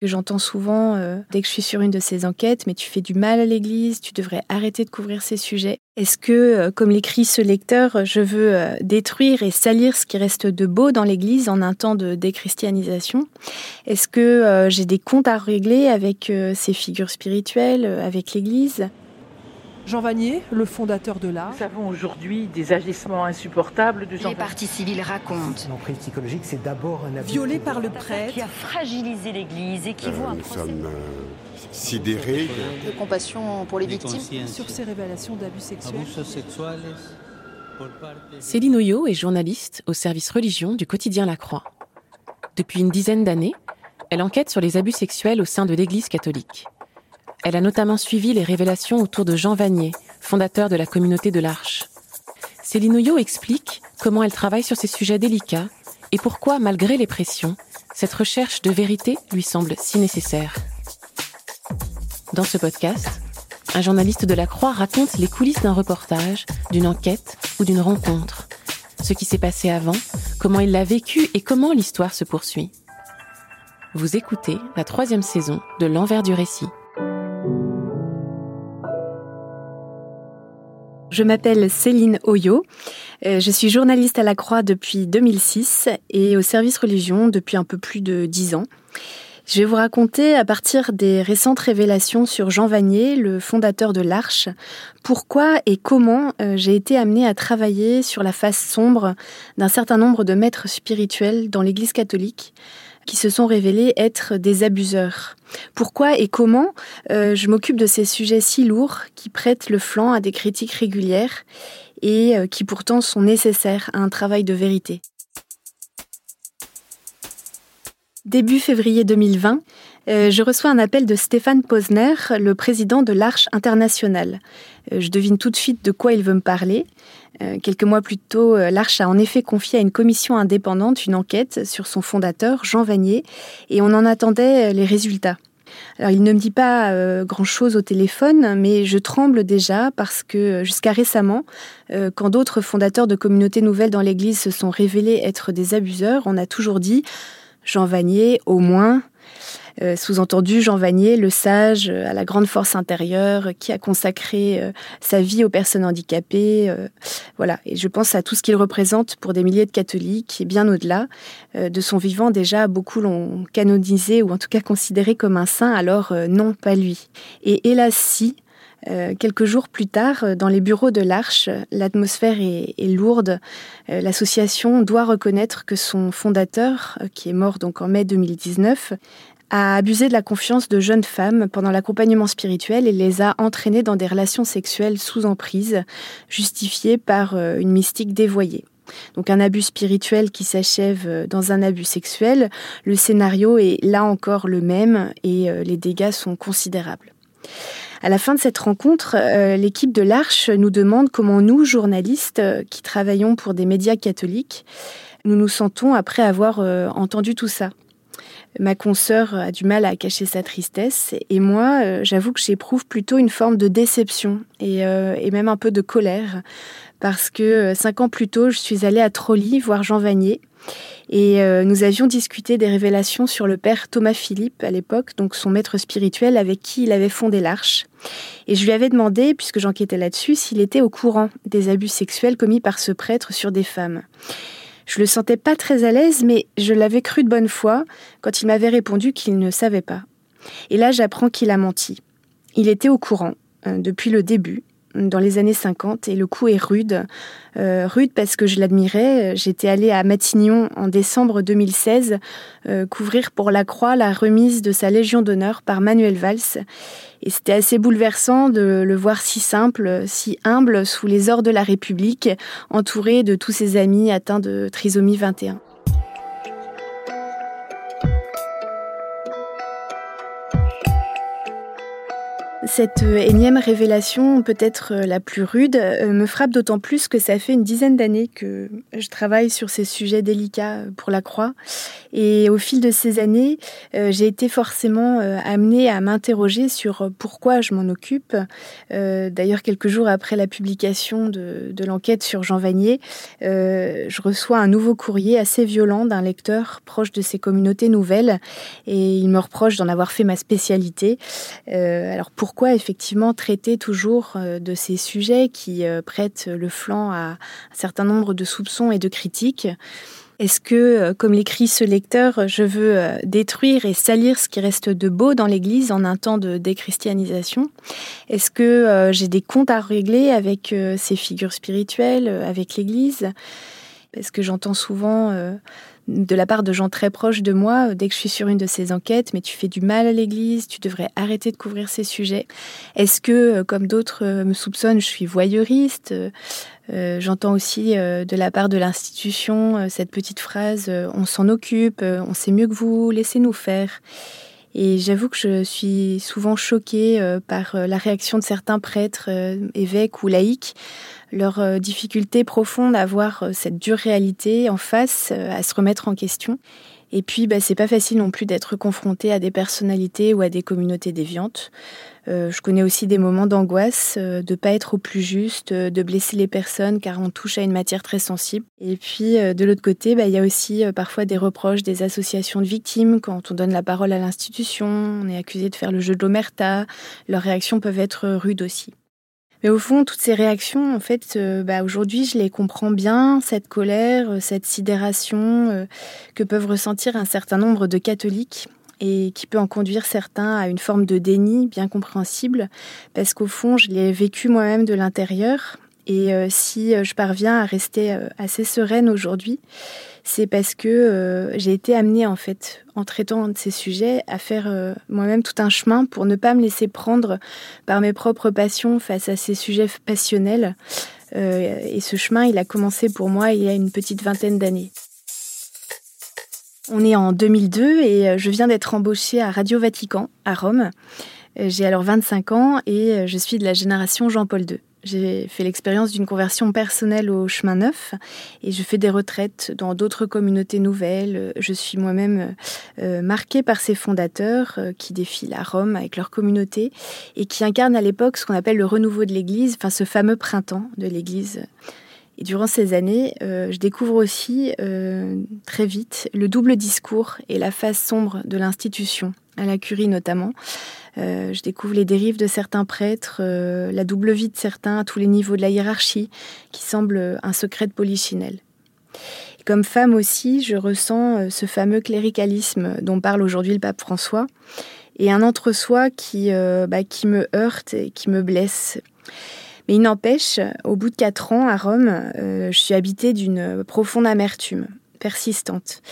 que j'entends souvent euh, dès que je suis sur une de ces enquêtes, mais tu fais du mal à l'Église, tu devrais arrêter de couvrir ces sujets. Est-ce que, euh, comme l'écrit ce lecteur, je veux euh, détruire et salir ce qui reste de beau dans l'Église en un temps de déchristianisation? Est-ce que j'ai des comptes à régler avec ces figures spirituelles, avec l'Église? Jean Vanier, le fondateur de l'art. Nous avons aujourd'hui des agissements insupportables de Jean Les parties civiles racontent. L'emprise psychologique, c'est d'abord un abus. Violé par le prêtre. Qui a fragilisé l'Église et qui Euh, vaut un nous procès. sommes euh, sidérés. de compassion pour les victimes. Sur ces révélations d'abus sexuels. Céline Oyo est journaliste au service religion du quotidien La Croix. Depuis une dizaine d'années, elle enquête sur les abus sexuels au sein de l'Église catholique. Elle a notamment suivi les révélations autour de Jean Vanier, fondateur de la communauté de l'Arche. Céline Oyo explique comment elle travaille sur ces sujets délicats et pourquoi, malgré les pressions, cette recherche de vérité lui semble si nécessaire. Dans ce podcast, un journaliste de la Croix raconte les coulisses d'un reportage, d'une enquête ou d'une rencontre. Ce qui s'est passé avant, comment il l'a vécu et comment l'histoire se poursuit. Vous écoutez la troisième saison de L'envers du récit. Je m'appelle Céline Oyo. Euh, Je suis journaliste à la Croix depuis 2006 et au service religion depuis un peu plus de 10 ans. Je vais vous raconter, à partir des récentes révélations sur Jean Vanier, le fondateur de l'Arche, pourquoi et comment euh, j'ai été amenée à travailler sur la face sombre d'un certain nombre de maîtres spirituels dans l'Église catholique qui se sont révélés être des abuseurs. Pourquoi et comment euh, je m'occupe de ces sujets si lourds qui prêtent le flanc à des critiques régulières et euh, qui pourtant sont nécessaires à un travail de vérité. Début février 2020, euh, je reçois un appel de Stéphane Posner, le président de l'Arche internationale. Euh, je devine tout de suite de quoi il veut me parler. Euh, quelques mois plus tôt, l'Arche a en effet confié à une commission indépendante une enquête sur son fondateur, Jean Vanier, et on en attendait les résultats. Alors, il ne me dit pas grand-chose au téléphone, mais je tremble déjà parce que jusqu'à récemment, quand d'autres fondateurs de communautés nouvelles dans l'Église se sont révélés être des abuseurs, on a toujours dit Jean Vanier, au moins. Euh, Sous-entendu, Jean Vanier, le sage, euh, à la grande force intérieure, qui a consacré euh, sa vie aux personnes handicapées. euh, voilà, et je pense à tout ce qu'il représente pour des milliers de catholiques et bien au-delà. Euh, de son vivant, déjà, beaucoup l'ont canonisé ou en tout cas considéré comme un saint, alors euh, non, pas lui. Et hélas, si. Euh, quelques jours plus tard, euh, dans les bureaux de l'Arche, l'atmosphère est, lourde. Euh, L'association doit reconnaître que son fondateur, euh, qui est mort donc en mai 2019, a abusé de la confiance de jeunes femmes pendant l'accompagnement spirituel et les a entraînées dans des relations sexuelles sous emprise, justifiées par euh, une mystique dévoyée. Donc un abus spirituel qui s'achève euh, dans un abus sexuel, le scénario est là encore le même et euh, les dégâts sont considérables. À la fin de cette rencontre, l'équipe de l'Arche nous demande comment nous, journalistes qui travaillons pour des médias catholiques, nous nous sentons après avoir entendu tout ça. Ma consoeur a du mal à cacher sa tristesse et moi, euh, j'avoue que j'éprouve plutôt une forme de déception et, euh, même un peu de colère parce que euh, cinq ans plus tôt, je suis allée à Trolly voir Jean Vanier et nous avions discuté des révélations sur le père Thomas Philippe à l'époque, donc son maître spirituel avec qui il avait fondé l'Arche. Et je lui avais demandé, puisque j'enquêtais là-dessus, s'il était au courant des abus sexuels commis par ce prêtre sur des femmes. Je le sentais pas très à l'aise, mais je l'avais cru de bonne foi quand il m'avait répondu qu'il ne savait pas. Et là, j'apprends qu'il a menti. Il était au courant euh, depuis le début, dans les années 50, et le coup est rude. Euh, rude parce que je l'admirais. J'étais allée à Matignon en décembre 2016 euh, couvrir pour la Croix la remise de sa Légion d'honneur par Manuel Valls. Et c'était assez bouleversant de le voir si simple, si humble, sous les ors de la République, entouré de tous ses amis atteints de trisomie 21. Cette euh, énième révélation, peut-être euh, la plus rude, euh, me frappe d'autant plus que ça fait une dizaine d'années que je travaille sur ces sujets délicats pour la Croix. Et au fil de ces années, j'ai été forcément amenée à m'interroger sur pourquoi je m'en occupe. D'ailleurs, quelques jours après la publication de, l'enquête sur Jean Vanier, je reçois un nouveau courrier assez violent d'un lecteur proche de ces communautés nouvelles et il me reproche d'en avoir fait ma spécialité. alors pour pourquoi effectivement traiter toujours euh, de ces sujets qui euh, prêtent le flanc à un certain nombre de soupçons et de critiques? Est-ce que, euh, comme l'écrit ce lecteur, je veux détruire et salir ce qui reste de beau dans l'Église en un temps de déchristianisation? Est-ce que j'ai des comptes à régler avec ces figures spirituelles, avec l'Église? Parce que j'entends souvent de la part de gens très proches de moi, euh, dès que je suis sur une de ces enquêtes, mais tu fais du mal à l'Église, tu devrais arrêter de couvrir ces sujets. Est-ce que, euh, comme d'autres euh, me soupçonnent, je suis voyeuriste J'entends aussi de la part de l'institution cette petite phrase On s'en occupe, on sait mieux que vous, laissez-nous faire. Et j'avoue que je suis souvent choquée par la réaction de certains prêtres, évêques ou laïcs leur euh, difficulté profonde à voir euh, cette dure réalité en face, euh, à se remettre en question. Et puis, bah, c'est pas facile non plus d'être confronté à des personnalités ou à des communautés déviantes. je connais aussi des moments d'angoisse, de de pas être au plus juste, de blesser les personnes car on touche à une matière très sensible. Et puis, de l'autre côté, bah, il y a aussi parfois des reproches des associations de victimes quand on donne la parole à l'institution, on est accusé de faire le jeu de l'omerta. Leurs réactions peuvent être rudes aussi. Mais au fond, toutes ces réactions, en fait, euh, bah, aujourd'hui, je les comprends bien, cette colère, euh, cette sidération euh, que peuvent ressentir un certain nombre de catholiques et qui peut en conduire certains à une forme de déni bien compréhensible, parce qu'au fond, je l'ai vécu moi-même de l'intérieur. Et si je parviens à rester assez sereine aujourd'hui, c'est parce que euh, j'ai été amenée, en fait, en traitant de ces sujets, à faire euh, moi-même tout un chemin pour ne pas me laisser prendre par mes propres passions face à ces sujets passionnels. Euh, et ce chemin, il a commencé pour moi il y a une petite vingtaine d'années. On est en 2002 et je viens d'être embauchée à Radio Vatican, à Rome. J'ai alors 25 ans et je suis de la génération Jean-Paul II. J'ai fait l'expérience d'une conversion personnelle au chemin neuf et je fais des retraites dans d'autres communautés nouvelles. Je suis moi-même euh, marquée par ces fondateurs euh, qui défilent à Rome avec leur communauté et qui incarnent à l'époque ce qu'on appelle le renouveau de l'Église, enfin ce fameux printemps de l'Église. Et durant ces années, euh, je découvre aussi très vite le double discours et la face sombre de l'institution, à la curie notamment, euh, je découvre les dérives de certains prêtres, euh, la double vie de certains à tous les niveaux de la hiérarchie, qui semble un secret de polichinelle. comme femme aussi, je ressens euh, ce fameux cléricalisme dont parle aujourd'hui le pape François, et un entre-soi qui, bah, qui me heurte et qui me blesse. Mais il n'empêche, au bout de quatre ans à Rome, je suis habitée d'une profonde amertume persistante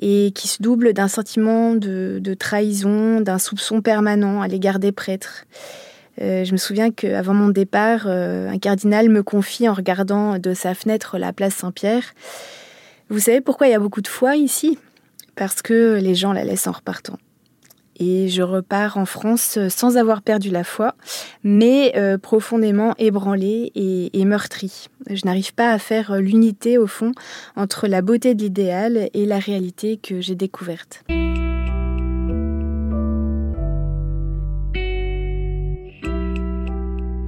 et qui se double d'un sentiment de, trahison, d'un soupçon permanent à l'égard des prêtres. Euh, je me souviens qu'avant mon départ, euh, un cardinal me confie en regardant de sa fenêtre la place Saint-Pierre. Vous savez pourquoi il y a beaucoup de foi ici? Parce que les gens la laissent en repartant et je repars en France sans avoir perdu la foi, mais euh, profondément ébranlée et, et meurtrie. Je n'arrive pas à faire l'unité au fond entre la beauté de l'idéal et la réalité que j'ai découverte.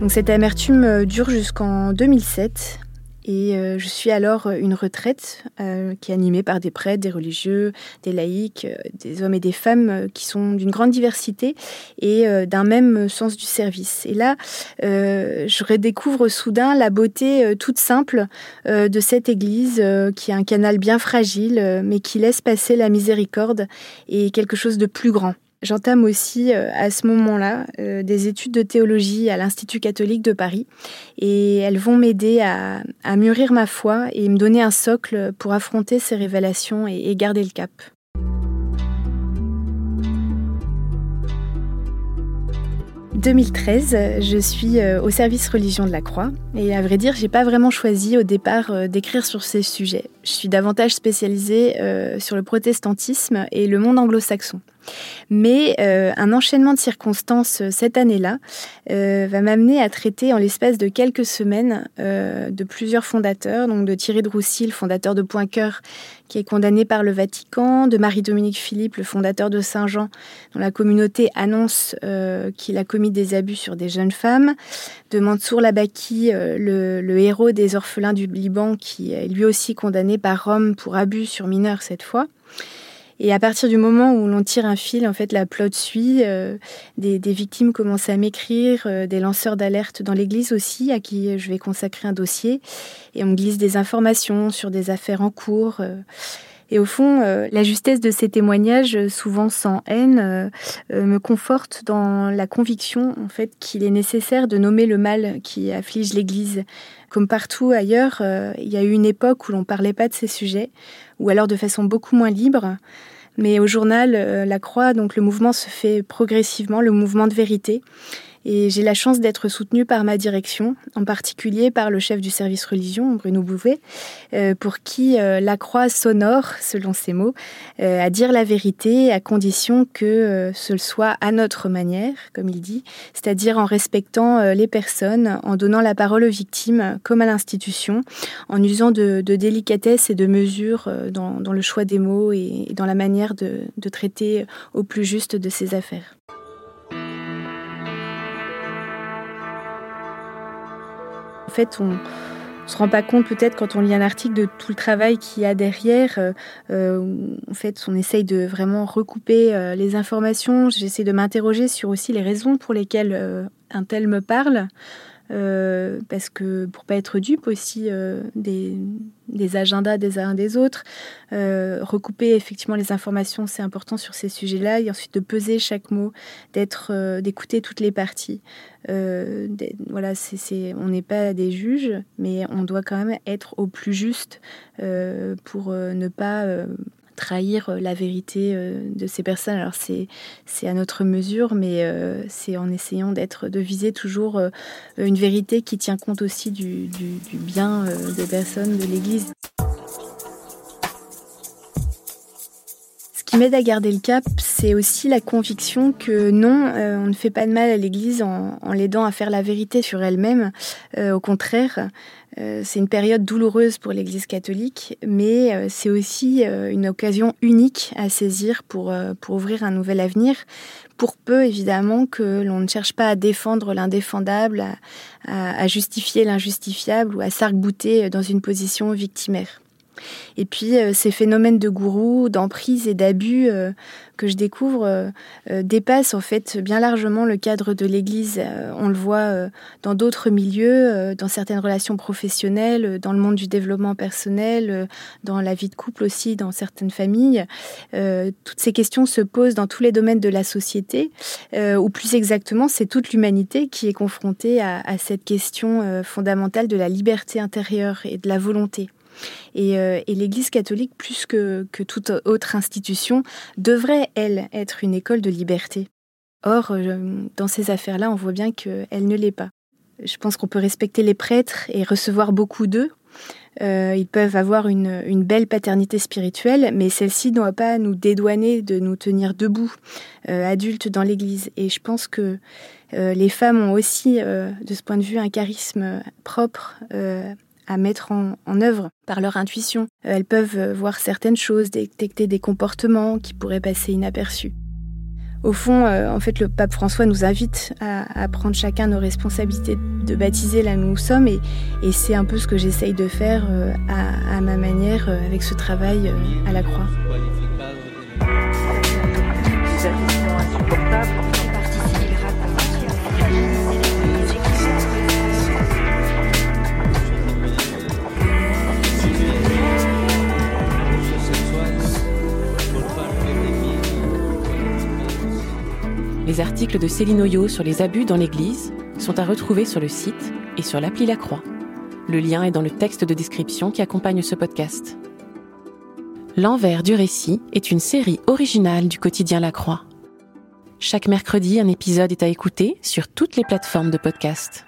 Donc cette amertume dure jusqu'en 2007 et euh, je suis alors euh, une retraite euh, qui est animée par des prêtres, des religieux, des laïcs, des hommes et des femmes qui sont d'une grande diversité et d'un même sens du service. Et là, je redécouvre soudain la beauté toute simple de cette Église qui est un canal bien fragile, mais qui laisse passer la miséricorde et quelque chose de plus grand. J'entame aussi euh, à ce moment-là euh, des études de théologie à l'Institut catholique de Paris et elles vont m'aider à, mûrir ma foi et me donner un socle pour affronter ces révélations et, garder le cap. « 2013, je suis euh, au service religion de la Croix et à vrai dire, j'ai pas vraiment choisi au départ d'écrire sur ces sujets. Je suis davantage spécialisée sur le protestantisme et le monde anglo-saxon. Mais un enchaînement de circonstances cette année-là va m'amener à traiter en l'espace de quelques semaines de plusieurs fondateurs, donc de Thierry de Roussy, le fondateur de Point Cœur, qui est condamné par le Vatican, de Marie-Dominique Philippe, le fondateur de Saint-Jean, dont la communauté annonce euh, qu'il a commis des abus sur des jeunes femmes, de Mansour Labaki, euh, le, héros des orphelins du Liban, qui est lui aussi condamné par Rome pour abus sur mineurs cette fois. Et à partir du moment où l'on tire un fil, en fait, la plotte suit. Euh, des, victimes commencent à m'écrire, des lanceurs d'alerte dans l'Église aussi, à qui je vais consacrer un dossier. Et on glisse des informations sur des affaires en cours. Et au fond, euh, la justesse de ces témoignages, euh, souvent sans haine, euh, me conforte dans la conviction en fait qu'il est nécessaire de nommer le mal qui afflige l'Église. Comme partout ailleurs, il y a eu une époque où l'on ne parlait pas de ces sujets, ou alors de façon beaucoup moins libre. Mais au journal La Croix, donc le mouvement se fait progressivement, le mouvement de vérité. Et j'ai la chance d'être soutenue par ma direction, en particulier par le chef du service religion, Bruno Bouvet, euh, pour qui euh, la croix sonore, selon ses mots, euh, à dire la vérité à condition que ce soit à notre manière, comme il dit, c'est-à-dire en respectant les personnes, en donnant la parole aux victimes comme à l'institution, en usant de, délicatesse et de mesure dans, le choix des mots et, dans la manière de, de traiter au plus juste de ces affaires. Fait, on ne se rend pas compte peut-être quand on lit un article de tout le travail qu'il y a derrière. Euh, euh, en fait, on essaye de vraiment recouper euh, les informations. J'essaie de m'interroger sur aussi les raisons pour lesquelles un tel me parle. Euh, parce que pour pas être dupe aussi euh, des, agendas des uns des autres, euh, recouper effectivement les informations, c'est important sur ces sujets-là, et ensuite de peser chaque mot, d'être, d'écouter toutes les parties. voilà, c'est, on n'est pas des juges, mais on doit quand même être au plus juste pour ne pas trahir euh, la vérité euh, de ces personnes. Alors c'est c'est à notre mesure, mais euh, c'est en essayant d'être de viser toujours une vérité qui tient compte aussi du, du, du bien des personnes de l'Église. Qui m'aide à garder le cap, c'est aussi la conviction que non, on ne fait pas de mal à l'Église en, l'aidant à faire la vérité sur elle-même. au contraire, euh, c'est une période douloureuse pour l'Église catholique, mais euh, c'est aussi euh, une occasion unique à saisir pour, pour ouvrir un nouvel avenir, pour peu évidemment que l'on ne cherche pas à défendre l'indéfendable, à, justifier l'injustifiable ou à s'arc-bouter dans une position victimaire. Et puis ces phénomènes de gourou, d'emprise et d'abus que je découvre euh, euh, dépasse en fait bien largement le cadre de l'Église. Euh, on le voit dans d'autres milieux, dans certaines relations professionnelles, dans le monde du développement personnel, dans la vie de couple aussi, dans certaines familles. toutes ces questions se posent dans tous les domaines de la société, ou plus exactement, c'est toute l'humanité qui est confrontée à cette question fondamentale de la liberté intérieure et de la volonté. Euh, et, l'Église catholique, plus que, toute autre institution, devrait, elle, être une école de liberté. Or, euh, dans ces affaires-là, on voit bien qu'elle ne l'est pas. Je pense qu'on peut respecter les prêtres et recevoir beaucoup d'eux. Euh, ils peuvent avoir une, belle paternité spirituelle, mais celle-ci ne doit pas nous dédouaner de nous tenir debout, adultes dans l'Église. Et je pense que les femmes ont aussi, de ce point de vue, un charisme propre à mettre en, œuvre par leur intuition. Euh, elles peuvent euh, voir certaines choses, détecter des comportements qui pourraient passer inaperçus. Au fond, euh, en fait, le pape François nous invite à, prendre chacun nos responsabilités de baptiser là où nous sommes, et, c'est un peu ce que j'essaye de faire à, ma manière avec ce travail à la croix. Les articles de Céline Oyo sur les abus dans l'Église sont à retrouver sur le site et sur l'appli La Croix. Le lien est dans le texte de description qui accompagne ce podcast. L'envers du récit est une série originale du quotidien La Croix. Chaque mercredi, un épisode est à écouter sur toutes les plateformes de podcast.